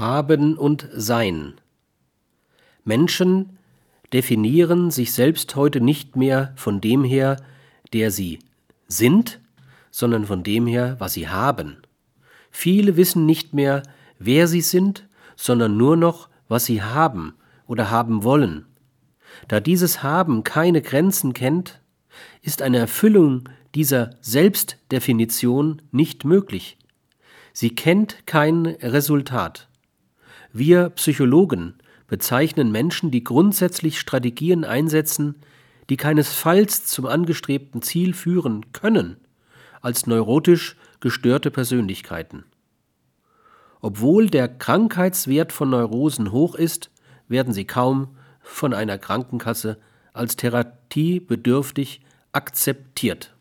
Haben und Sein. Menschen definieren sich selbst heute nicht mehr von dem her, der sie sind, sondern von dem her, was sie haben. Viele wissen nicht mehr, wer sie sind, sondern nur noch, was sie haben oder haben wollen. Da dieses Haben keine Grenzen kennt, ist eine Erfüllung dieser Selbstdefinition nicht möglich. Sie kennt kein Resultat. Wir Psychologen bezeichnen Menschen, die grundsätzlich Strategien einsetzen, die keinesfalls zum angestrebten Ziel führen können, als neurotisch gestörte Persönlichkeiten. Obwohl der Krankheitswert von Neurosen hoch ist, werden sie kaum von einer Krankenkasse als therapiebedürftig akzeptiert